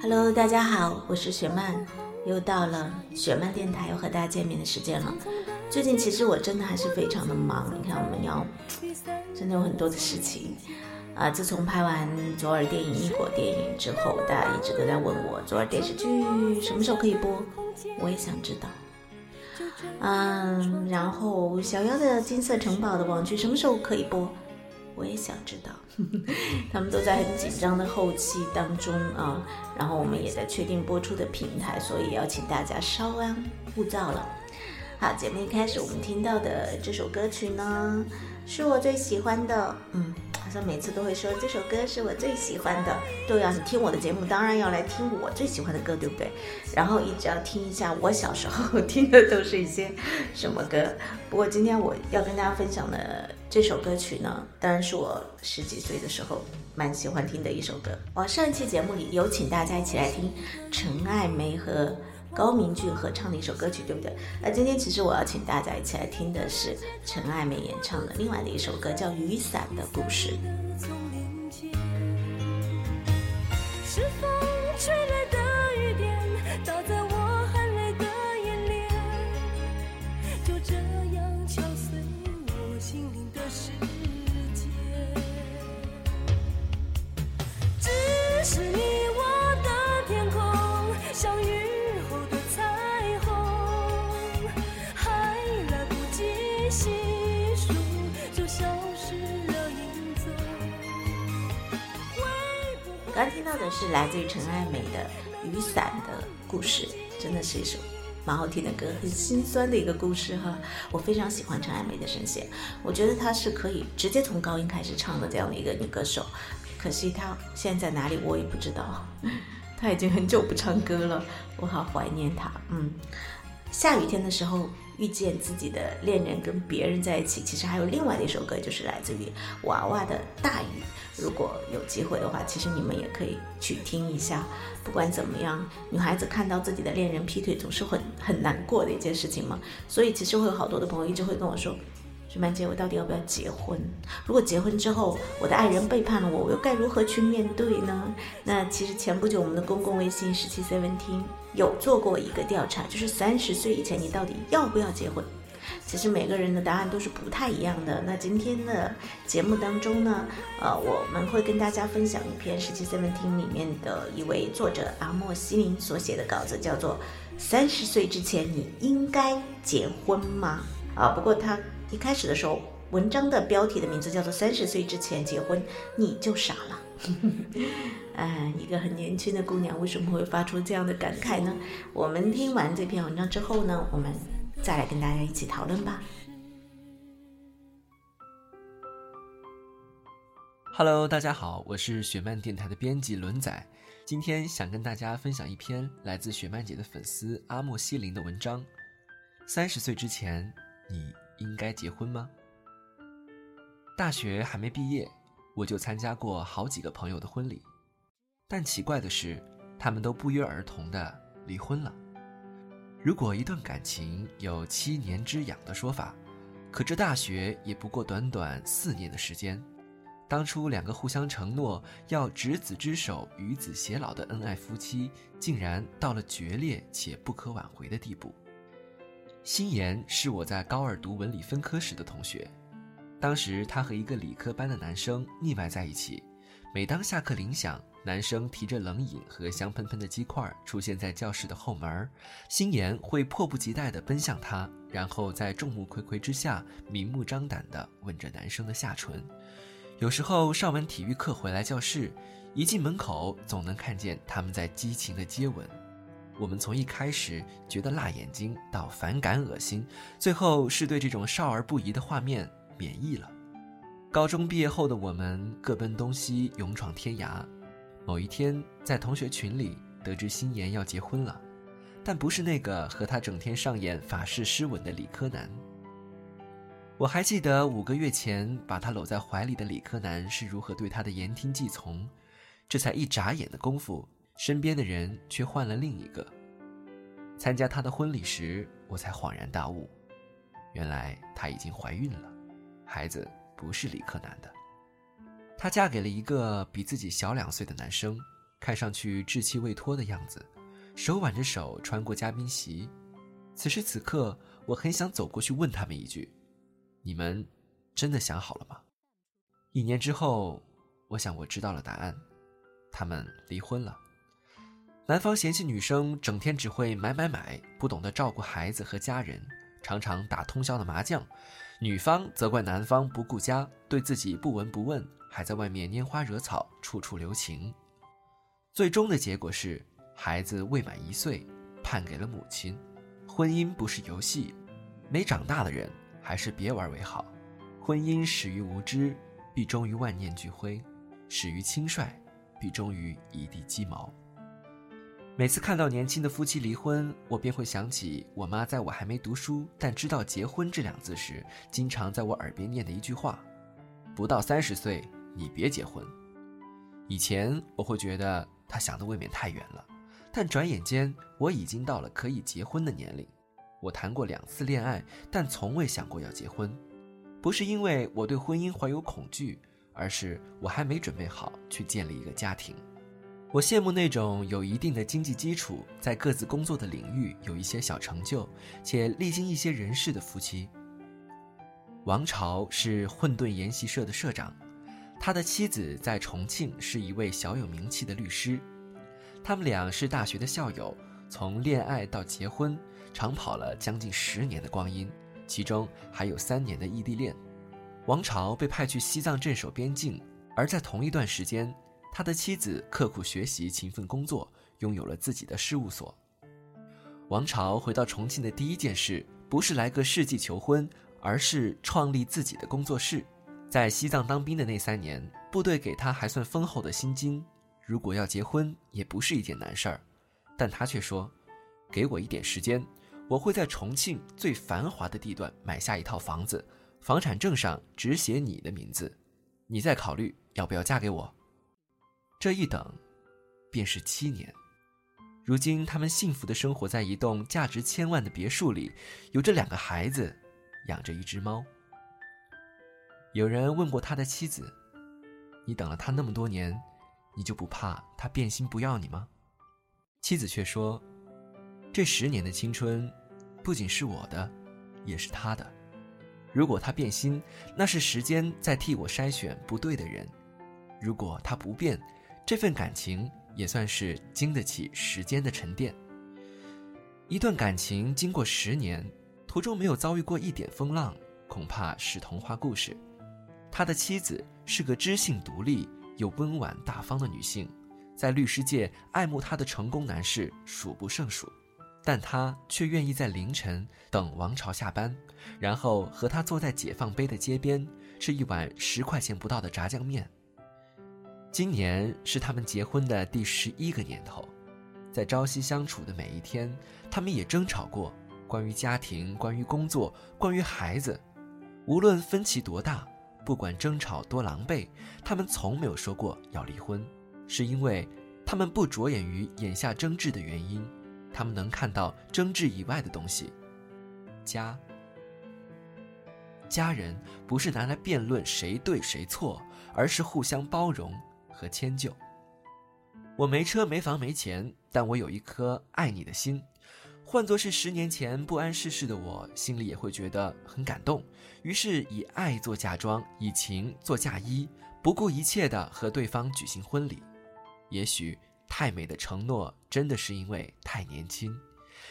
Hello，大家好，我是雪漫，又到了雪漫电台要和大家见面的时间了。最近其实我真的还是非常的忙，你看我们要真的有很多的事情啊。自从拍完左耳电影、异国电影之后，大家一直都在问我左耳电视剧什么时候可以播，我也想知道。嗯，然后小妖的金色城堡的网剧什么时候可以播？我也想知道，他们都在很紧张的后期当中啊，然后我们也在确定播出的平台，所以要请大家稍安勿躁了。好，节目一开始我们听到的这首歌曲呢，是我最喜欢的，嗯。好像每次都会说这首歌是我最喜欢的。对啊，你听我的节目，当然要来听我最喜欢的歌，对不对？然后一直要听一下我小时候 听的都是一些什么歌。不过今天我要跟大家分享的这首歌曲呢，当然是我十几岁的时候蛮喜欢听的一首歌。我上一期节目里有请大家一起来听陈爱梅和。高明俊合唱的一首歌曲，对不对？那今天其实我要请大家一起来听的是陈爱梅演唱的另外的一首歌，叫《雨伞的故事》。是否刚听到的是来自于陈爱美的《雨伞的故事》，真的是一首蛮好听的歌，很心酸的一个故事哈。我非常喜欢陈爱美的声线，我觉得她是可以直接从高音开始唱的这样的一个女歌手。可惜她现在在哪里，我也不知道。她已经很久不唱歌了，我好怀念她。嗯，下雨天的时候。遇见自己的恋人跟别人在一起，其实还有另外的一首歌，就是来自于娃娃的《大雨》。如果有机会的话，其实你们也可以去听一下。不管怎么样，女孩子看到自己的恋人劈腿，总是很很难过的一件事情嘛。所以其实会有好多的朋友一直会跟我说。雪曼姐，我到底要不要结婚？如果结婚之后，我的爱人背叛了我，我又该如何去面对呢？那其实前不久我们的公共微信十七 seventeen 有做过一个调查，就是三十岁以前你到底要不要结婚？其实每个人的答案都是不太一样的。那今天的节目当中呢，呃，我们会跟大家分享一篇十七 seventeen 里面的一位作者阿莫西林所写的稿子，叫做《三十岁之前你应该结婚吗》啊，不过他。一开始的时候，文章的标题的名字叫做“三十岁之前结婚你就傻了”。哎，一个很年轻的姑娘为什么会发出这样的感慨呢？我们听完这篇文章之后呢，我们再来跟大家一起讨论吧。Hello，大家好，我是雪漫电台的编辑轮仔，今天想跟大家分享一篇来自雪漫姐的粉丝阿莫西林的文章：三十岁之前你。应该结婚吗？大学还没毕业，我就参加过好几个朋友的婚礼，但奇怪的是，他们都不约而同的离婚了。如果一段感情有七年之痒的说法，可这大学也不过短短四年的时间，当初两个互相承诺要执子之手与子偕老的恩爱夫妻，竟然到了决裂且不可挽回的地步。心妍是我在高二读文理分科时的同学，当时她和一个理科班的男生腻歪在一起，每当下课铃响，男生提着冷饮和香喷喷的鸡块出现在教室的后门，心妍会迫不及待地奔向他，然后在众目睽睽之下明目张胆地吻着男生的下唇。有时候上完体育课回来教室，一进门口总能看见他们在激情的接吻。我们从一开始觉得辣眼睛，到反感恶心，最后是对这种少儿不宜的画面免疫了。高中毕业后的我们各奔东西，勇闯天涯。某一天，在同学群里得知心妍要结婚了，但不是那个和他整天上演法式湿吻的理科男。我还记得五个月前把他搂在怀里的理科男是如何对他的言听计从，这才一眨眼的功夫，身边的人却换了另一个。参加他的婚礼时，我才恍然大悟，原来她已经怀孕了，孩子不是理科男的。她嫁给了一个比自己小两岁的男生，看上去稚气未脱的样子，手挽着手穿过嘉宾席。此时此刻，我很想走过去问他们一句。你们真的想好了吗？一年之后，我想我知道了答案，他们离婚了。男方嫌弃女生整天只会买买买，不懂得照顾孩子和家人，常常打通宵的麻将；女方责怪男方不顾家，对自己不闻不问，还在外面拈花惹草，处处留情。最终的结果是，孩子未满一岁，判给了母亲。婚姻不是游戏，没长大的人。还是别玩为好。婚姻始于无知，必终于万念俱灰；始于轻率，必终于一地鸡毛。每次看到年轻的夫妻离婚，我便会想起我妈在我还没读书但知道“结婚”这两字时，经常在我耳边念的一句话：“不到三十岁，你别结婚。”以前我会觉得她想的未免太远了，但转眼间我已经到了可以结婚的年龄。我谈过两次恋爱，但从未想过要结婚，不是因为我对婚姻怀有恐惧，而是我还没准备好去建立一个家庭。我羡慕那种有一定的经济基础，在各自工作的领域有一些小成就，且历经一些人事的夫妻。王朝是混沌研习社的社长，他的妻子在重庆是一位小有名气的律师，他们俩是大学的校友，从恋爱到结婚。长跑了将近十年的光阴，其中还有三年的异地恋。王朝被派去西藏镇守边境，而在同一段时间，他的妻子刻苦学习、勤奋工作，拥有了自己的事务所。王朝回到重庆的第一件事，不是来个世纪求婚，而是创立自己的工作室。在西藏当兵的那三年，部队给他还算丰厚的薪金，如果要结婚，也不是一件难事儿。但他却说：“给我一点时间。”我会在重庆最繁华的地段买下一套房子，房产证上只写你的名字，你再考虑要不要嫁给我。这一等，便是七年。如今他们幸福的生活在一栋价值千万的别墅里，有着两个孩子，养着一只猫。有人问过他的妻子：“你等了他那么多年，你就不怕他变心不要你吗？”妻子却说。这十年的青春，不仅是我的，也是他的。如果他变心，那是时间在替我筛选不对的人；如果他不变，这份感情也算是经得起时间的沉淀。一段感情经过十年，途中没有遭遇过一点风浪，恐怕是童话故事。他的妻子是个知性独立又温婉大方的女性，在律师界爱慕她的成功男士数不胜数。但他却愿意在凌晨等王朝下班，然后和他坐在解放碑的街边吃一碗十块钱不到的炸酱面。今年是他们结婚的第十一个年头，在朝夕相处的每一天，他们也争吵过关于家庭、关于工作、关于孩子。无论分歧多大，不管争吵多狼狈，他们从没有说过要离婚，是因为他们不着眼于眼下争执的原因。他们能看到争执以外的东西，家。家人不是拿来辩论谁对谁错，而是互相包容和迁就。我没车没房没钱，但我有一颗爱你的心。换作是十年前不谙世事的我，心里也会觉得很感动。于是以爱做嫁妆，以情做嫁衣，不顾一切的和对方举行婚礼。也许太美的承诺真的是因为太年轻。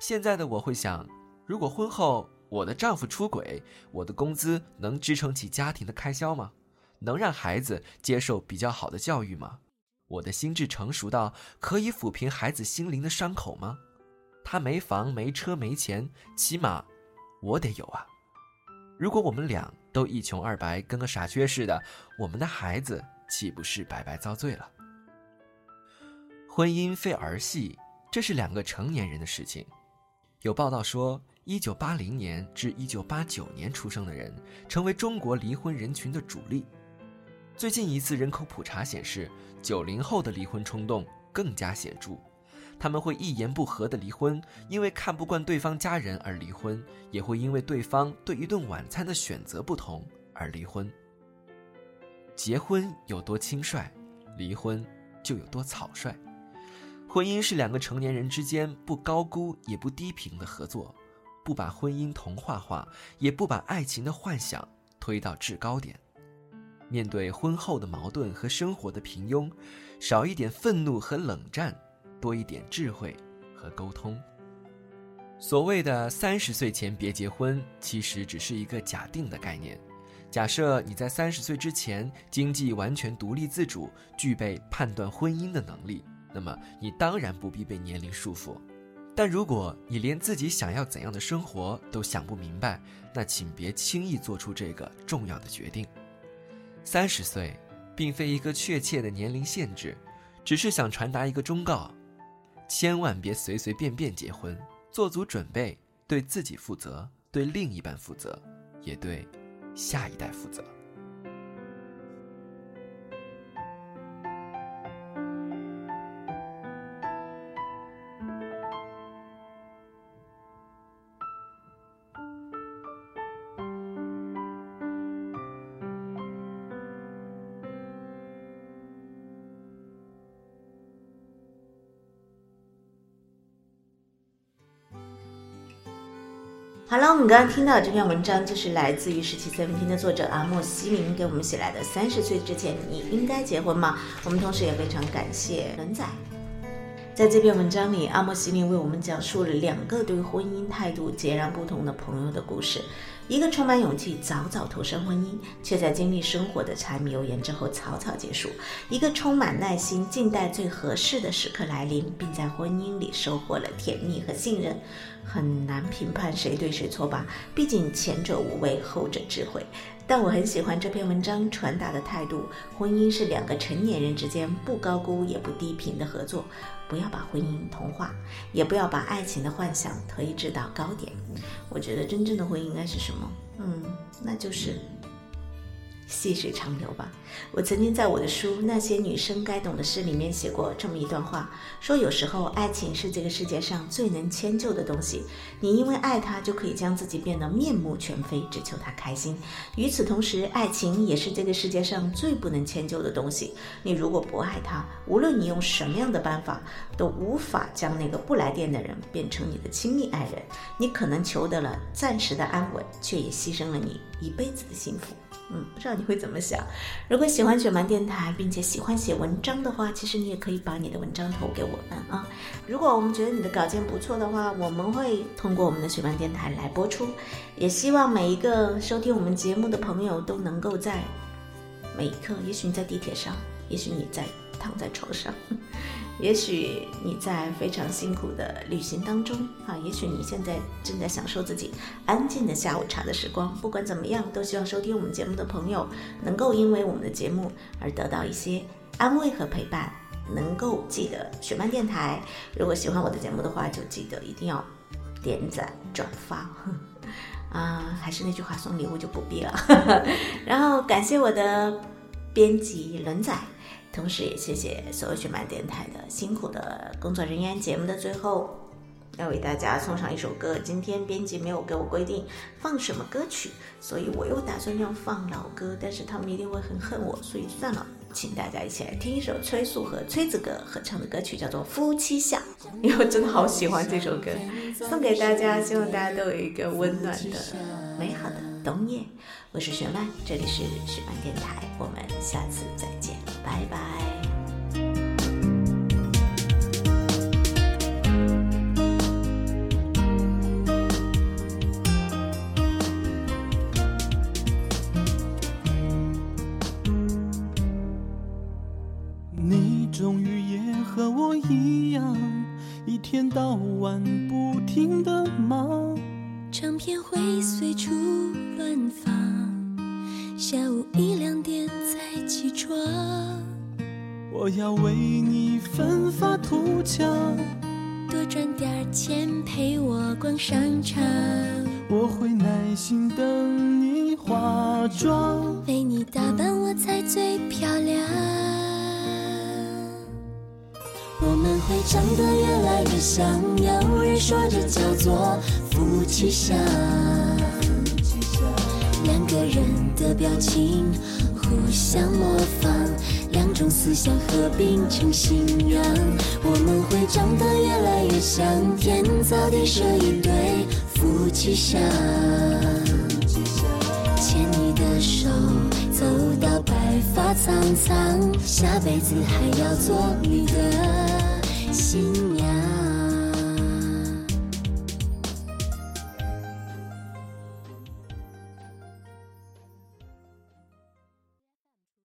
现在的我会想，如果婚后我的丈夫出轨，我的工资能支撑起家庭的开销吗？能让孩子接受比较好的教育吗？我的心智成熟到可以抚平孩子心灵的伤口吗？他没房没车没钱，起码我得有啊！如果我们俩都一穷二白，跟个傻缺似的，我们的孩子岂不是白白遭罪了？婚姻非儿戏，这是两个成年人的事情。有报道说，一九八零年至一九八九年出生的人，成为中国离婚人群的主力。最近一次人口普查显示，九零后的离婚冲动更加显著，他们会一言不合的离婚，因为看不惯对方家人而离婚，也会因为对方对一顿晚餐的选择不同而离婚。结婚有多轻率，离婚就有多草率。婚姻是两个成年人之间不高估也不低平的合作，不把婚姻童话化，也不把爱情的幻想推到制高点。面对婚后的矛盾和生活的平庸，少一点愤怒和冷战，多一点智慧和沟通。所谓的三十岁前别结婚，其实只是一个假定的概念。假设你在三十岁之前经济完全独立自主，具备判断婚姻的能力，那么你当然不必被年龄束缚。但如果你连自己想要怎样的生活都想不明白，那请别轻易做出这个重要的决定。三十岁，并非一个确切的年龄限制，只是想传达一个忠告：千万别随随便便结婚，做足准备，对自己负责，对另一半负责，也对下一代负责。好了，我们刚刚听到这篇文章，就是来自于十七岁文听的作者阿莫西林给我们写来的。三十岁之前，你应该结婚吗？我们同时也非常感谢轮仔。在这篇文章里，阿莫西林为我们讲述了两个对婚姻态度截然不同的朋友的故事。一个充满勇气，早早投身婚姻，却在经历生活的柴米油盐之后草草结束；一个充满耐心，静待最合适的时刻来临，并在婚姻里收获了甜蜜和信任。很难评判谁对谁错吧，毕竟前者无畏，后者智慧。但我很喜欢这篇文章传达的态度：婚姻是两个成年人之间不高估也不低频的合作，不要把婚姻同化，也不要把爱情的幻想推至到高点。我觉得真正的婚姻应该是什么？嗯，那就是。细水长流吧。我曾经在我的书《那些女生该懂的事》里面写过这么一段话，说有时候爱情是这个世界上最能迁就的东西。你因为爱他，就可以将自己变得面目全非，只求他开心。与此同时，爱情也是这个世界上最不能迁就的东西。你如果不爱他，无论你用什么样的办法，都无法将那个不来电的人变成你的亲密爱人。你可能求得了暂时的安稳，却也牺牲了你一辈子的幸福。嗯，不知道你会怎么想。如果喜欢雪漫电台，并且喜欢写文章的话，其实你也可以把你的文章投给我们啊。如果我们觉得你的稿件不错的话，我们会通过我们的雪漫电台来播出。也希望每一个收听我们节目的朋友都能够在每一刻，也许你在地铁上，也许你在躺在床上。也许你在非常辛苦的旅行当中啊，也许你现在正在享受自己安静的下午茶的时光。不管怎么样，都希望收听我们节目的朋友能够因为我们的节目而得到一些安慰和陪伴。能够记得雪漫电台，如果喜欢我的节目的话，就记得一定要点赞转发。啊，还是那句话，送礼物就不必了。然后感谢我的编辑轮仔。同时也谢谢所有雪漫电台的辛苦的工作人员。节目的最后，要为大家送上一首歌。今天编辑没有给我规定放什么歌曲，所以我又打算要放老歌，但是他们一定会很恨我，所以算了。请大家一起来听一首崔素和崔子格合唱的歌曲，叫做《夫妻相》，因为我真的好喜欢这首歌，送给大家，希望大家都有一个温暖的、美好的冬夜。我是雪曼，这里是雪曼电台，我们下次再见，拜拜。两点才起床我要为你奋发图强，多赚点钱陪我逛商场。我会耐心等你化妆，为你打扮我才最漂亮。我们会长得越来越像，有人说这叫做夫妻相。的表情互相模仿。两种思想合并成信仰，我们会长得越来越像，天造地设一对夫妻相。牵你的手，走到白发苍苍，下辈子还要做你的新娘。